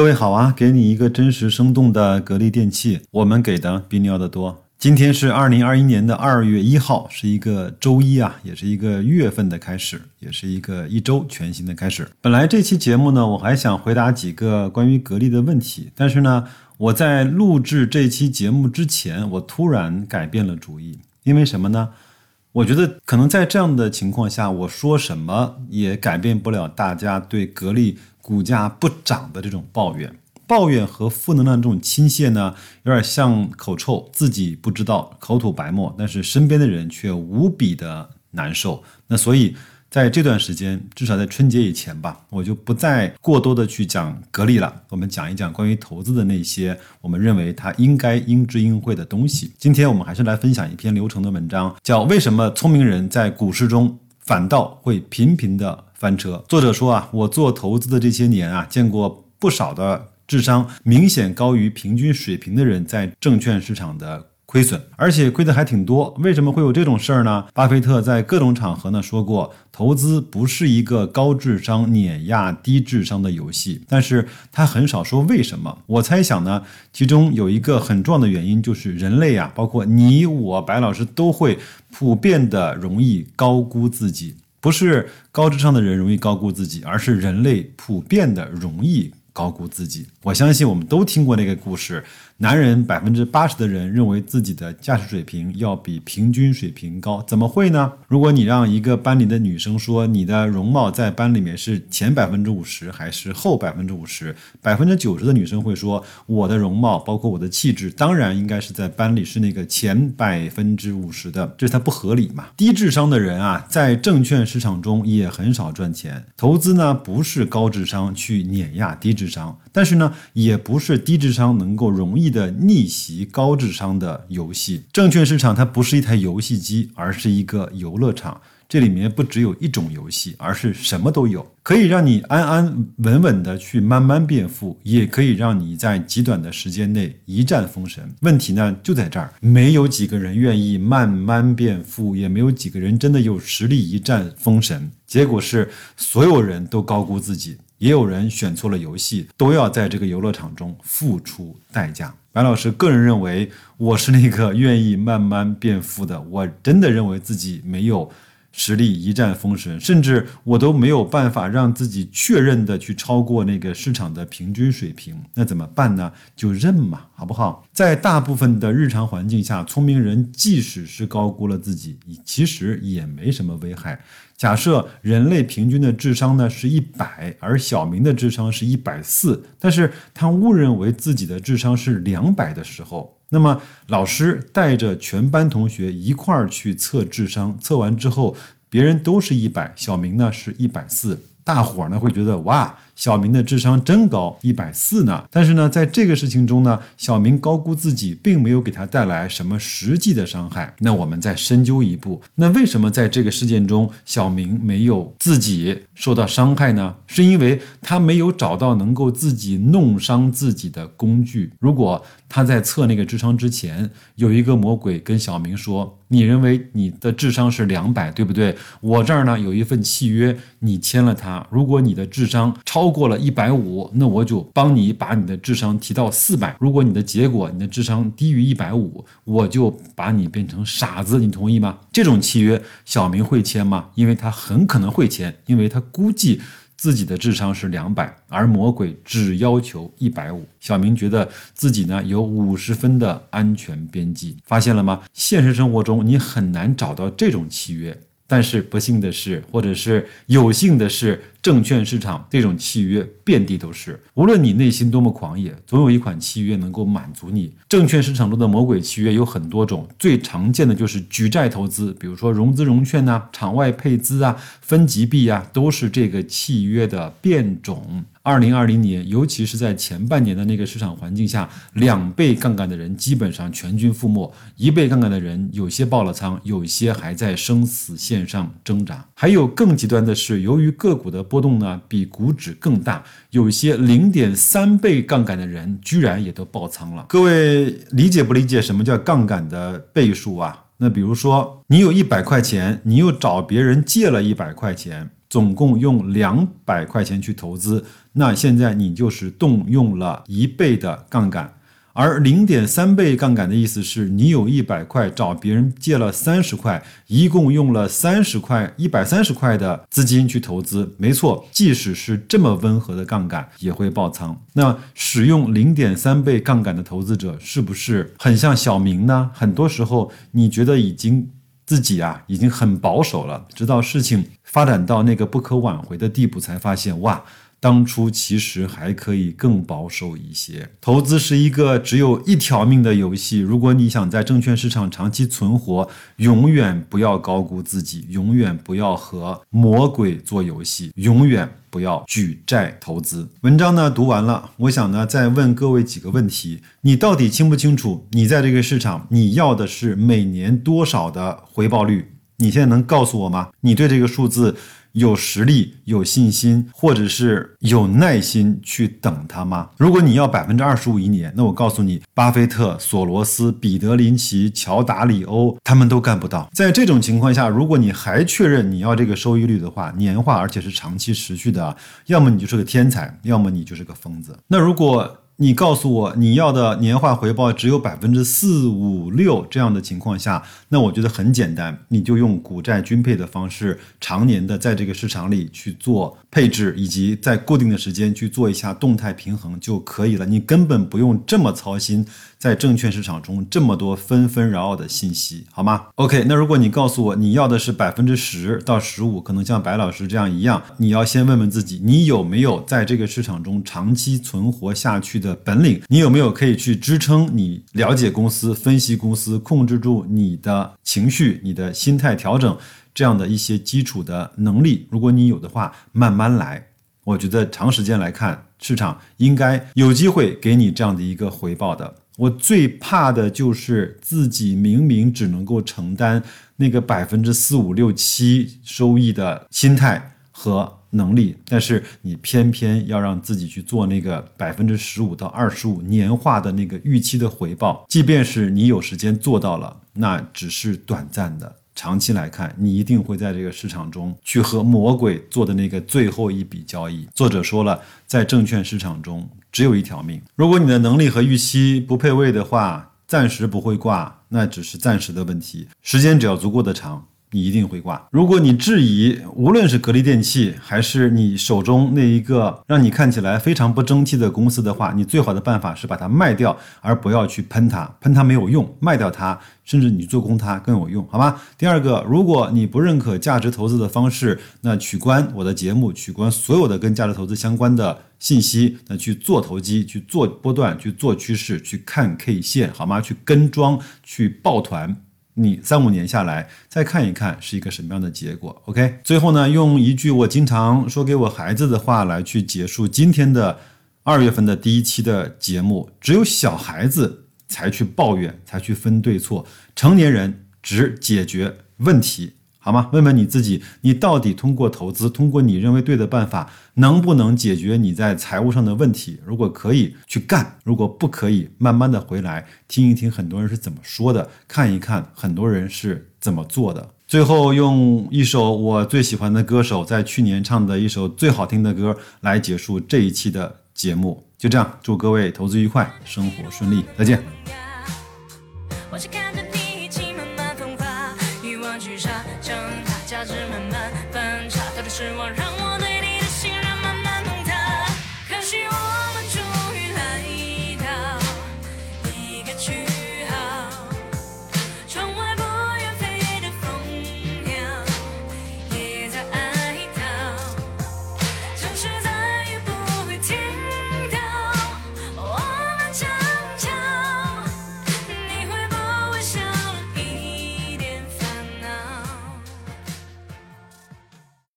各位好啊，给你一个真实生动的格力电器，我们给的比你要的多。今天是二零二一年的二月一号，是一个周一啊，也是一个月份的开始，也是一个一周全新的开始。本来这期节目呢，我还想回答几个关于格力的问题，但是呢，我在录制这期节目之前，我突然改变了主意，因为什么呢？我觉得可能在这样的情况下，我说什么也改变不了大家对格力。股价不涨的这种抱怨，抱怨和负能量这种倾泻呢，有点像口臭，自己不知道口吐白沫，但是身边的人却无比的难受。那所以在这段时间，至少在春节以前吧，我就不再过多的去讲格力了。我们讲一讲关于投资的那些我们认为它应该应知应会的东西。今天我们还是来分享一篇流程的文章，叫《为什么聪明人在股市中反倒会频频的》。翻车。作者说啊，我做投资的这些年啊，见过不少的智商明显高于平均水平的人在证券市场的亏损，而且亏的还挺多。为什么会有这种事儿呢？巴菲特在各种场合呢说过，投资不是一个高智商碾压低智商的游戏，但是他很少说为什么。我猜想呢，其中有一个很重要的原因就是人类啊，包括你我白老师都会普遍的容易高估自己。不是高智商的人容易高估自己，而是人类普遍的容易。高估自己，我相信我们都听过那个故事。男人百分之八十的人认为自己的驾驶水平要比平均水平高，怎么会呢？如果你让一个班里的女生说你的容貌在班里面是前百分之五十还是后百分之五十，百分之九十的女生会说我的容貌包括我的气质，当然应该是在班里是那个前百分之五十的，这是它不合理嘛？低智商的人啊，在证券市场中也很少赚钱。投资呢，不是高智商去碾压低。智商，但是呢，也不是低智商能够容易的逆袭高智商的游戏。证券市场它不是一台游戏机，而是一个游乐场。这里面不只有一种游戏，而是什么都有，可以让你安安稳稳的去慢慢变富，也可以让你在极短的时间内一战封神。问题呢就在这儿，没有几个人愿意慢慢变富，也没有几个人真的有实力一战封神。结果是所有人都高估自己。也有人选错了游戏，都要在这个游乐场中付出代价。白老师个人认为，我是那个愿意慢慢变富的。我真的认为自己没有实力一战封神，甚至我都没有办法让自己确认的去超过那个市场的平均水平。那怎么办呢？就认嘛，好不好？在大部分的日常环境下，聪明人即使是高估了自己，其实也没什么危害。假设人类平均的智商呢是一百，而小明的智商是一百四，但是他误认为自己的智商是两百的时候，那么老师带着全班同学一块儿去测智商，测完之后，别人都是一百，小明呢是一百四，大伙儿呢会觉得哇。小明的智商真高，一百四呢。但是呢，在这个事情中呢，小明高估自己，并没有给他带来什么实际的伤害。那我们再深究一步，那为什么在这个事件中，小明没有自己受到伤害呢？是因为他没有找到能够自己弄伤自己的工具。如果他在测那个智商之前，有一个魔鬼跟小明说：“你认为你的智商是两百，对不对？我这儿呢有一份契约，你签了它。如果你的智商超。”过了一百五，那我就帮你把你的智商提到四百。如果你的结果你的智商低于一百五，我就把你变成傻子。你同意吗？这种契约小明会签吗？因为他很可能会签，因为他估计自己的智商是两百，而魔鬼只要求一百五。小明觉得自己呢有五十分的安全边际，发现了吗？现实生活中你很难找到这种契约。但是不幸的是，或者是有幸的是，证券市场这种契约遍地都是。无论你内心多么狂野，总有一款契约能够满足你。证券市场中的魔鬼契约有很多种，最常见的就是举债投资，比如说融资融券呐、场外配资啊、分级币啊，都是这个契约的变种。二零二零年，尤其是在前半年的那个市场环境下，两倍杠杆的人基本上全军覆没，一倍杠杆的人有些爆了仓，有些还在生死线上挣扎。还有更极端的是，由于个股的波动呢比股指更大，有些零点三倍杠杆的人居然也都爆仓了。各位理解不理解什么叫杠杆的倍数啊？那比如说，你有一百块钱，你又找别人借了一百块钱。总共用两百块钱去投资，那现在你就是动用了一倍的杠杆。而零点三倍杠杆的意思是你有一百块，找别人借了三十块，一共用了三十块，一百三十块的资金去投资。没错，即使是这么温和的杠杆，也会爆仓。那使用零点三倍杠杆的投资者，是不是很像小明呢？很多时候，你觉得已经自己啊，已经很保守了，直到事情发展到那个不可挽回的地步，才发现哇。当初其实还可以更保守一些。投资是一个只有一条命的游戏。如果你想在证券市场长期存活，永远不要高估自己，永远不要和魔鬼做游戏，永远不要举债投资。文章呢读完了，我想呢再问各位几个问题：你到底清不清楚？你在这个市场，你要的是每年多少的回报率？你现在能告诉我吗？你对这个数字？有实力、有信心，或者是有耐心去等它吗？如果你要百分之二十五一年，那我告诉你，巴菲特、索罗斯、彼得林奇、乔达里欧他们都干不到。在这种情况下，如果你还确认你要这个收益率的话，年化而且是长期持续的，要么你就是个天才，要么你就是个疯子。那如果你告诉我你要的年化回报只有百分之四五六这样的情况下，那我觉得很简单，你就用股债均配的方式，常年的在这个市场里去做配置，以及在固定的时间去做一下动态平衡就可以了。你根本不用这么操心。在证券市场中，这么多纷纷扰扰的信息，好吗？OK，那如果你告诉我你要的是百分之十到十五，可能像白老师这样一样，你要先问问自己，你有没有在这个市场中长期存活下去的的本领？你有没有可以去支撑你了解公司、分析公司、控制住你的情绪、你的心态调整这样的一些基础的能力？如果你有的话，慢慢来。我觉得长时间来看，市场应该有机会给你这样的一个回报的。我最怕的就是自己明明只能够承担那个百分之四五六七收益的心态和能力，但是你偏偏要让自己去做那个百分之十五到二十五年化的那个预期的回报，即便是你有时间做到了，那只是短暂的。长期来看，你一定会在这个市场中去和魔鬼做的那个最后一笔交易。作者说了，在证券市场中只有一条命。如果你的能力和预期不配位的话，暂时不会挂，那只是暂时的问题。时间只要足够的长。你一定会挂。如果你质疑，无论是格力电器，还是你手中那一个让你看起来非常不争气的公司的话，你最好的办法是把它卖掉，而不要去喷它。喷它没有用，卖掉它，甚至你做空它更有用，好吗？第二个，如果你不认可价值投资的方式，那取关我的节目，取关所有的跟价值投资相关的信息，那去做投机，去做波段，去做趋势，去看 K 线，好吗？去跟庄，去抱团。你三五年下来再看一看是一个什么样的结果？OK，最后呢，用一句我经常说给我孩子的话来去结束今天的二月份的第一期的节目：只有小孩子才去抱怨，才去分对错，成年人只解决问题。好吗？问问你自己，你到底通过投资，通过你认为对的办法，能不能解决你在财务上的问题？如果可以，去干；如果不可以，慢慢的回来听一听很多人是怎么说的，看一看很多人是怎么做的。最后用一首我最喜欢的歌手在去年唱的一首最好听的歌来结束这一期的节目。就这样，祝各位投资愉快，生活顺利，再见。我是看着